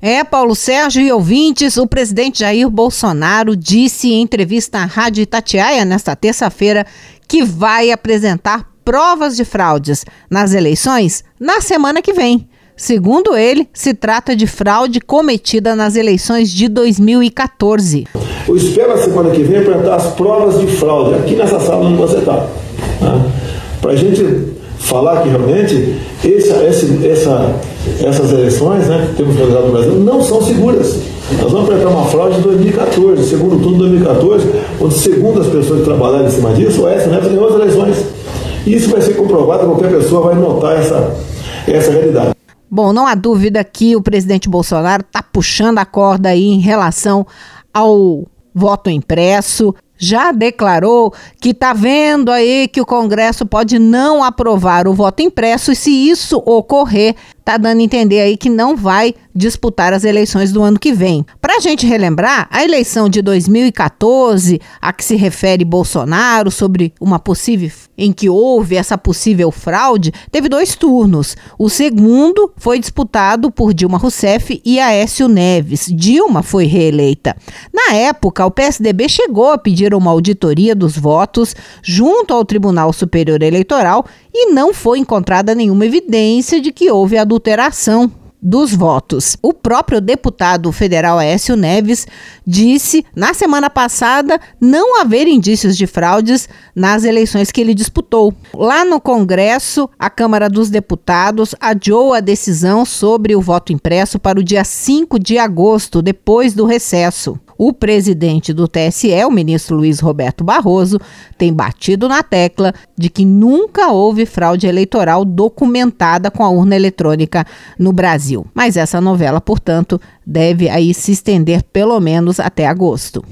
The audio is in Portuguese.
É, Paulo Sérgio e ouvintes, o presidente Jair Bolsonaro disse em entrevista à Rádio Itatiaia nesta terça-feira que vai apresentar provas de fraudes nas eleições na semana que vem. Segundo ele, se trata de fraude cometida nas eleições de 2014. Eu espero a semana que vem apresentar as provas de fraude aqui nessa sala onde você está. Né? Para a gente falar que realmente esse, esse, essa, essas eleições né, que temos realizado no Brasil não são seguras. Nós vamos apresentar uma fraude de 2014, segundo turno de 2014, onde, segundo as pessoas que trabalharam em cima disso, o SNF ganhou as eleições. Isso vai ser comprovado, qualquer pessoa vai notar essa, essa realidade. Bom, não há dúvida que o presidente Bolsonaro está puxando a corda aí em relação ao voto impresso. Já declarou que está vendo aí que o Congresso pode não aprovar o voto impresso e, se isso ocorrer, está dando a entender aí que não vai disputar as eleições do ano que vem. Para a gente relembrar, a eleição de 2014, a que se refere Bolsonaro, sobre uma possível em que houve essa possível fraude, teve dois turnos. O segundo foi disputado por Dilma Rousseff e Aécio Neves. Dilma foi reeleita. Na época, o PSDB chegou a pedir uma auditoria dos votos junto ao Tribunal Superior Eleitoral e não foi encontrada nenhuma evidência de que houve adulteração dos votos. O próprio deputado federal Aécio Neves disse na semana passada não haver indícios de fraudes nas eleições que ele disputou. Lá no Congresso, a Câmara dos Deputados adiou a decisão sobre o voto impresso para o dia 5 de agosto, depois do recesso. O presidente do TSE, o ministro Luiz Roberto Barroso, tem batido na tecla de que nunca houve fraude eleitoral documentada com a urna eletrônica no Brasil. Mas essa novela, portanto, deve aí se estender pelo menos até agosto.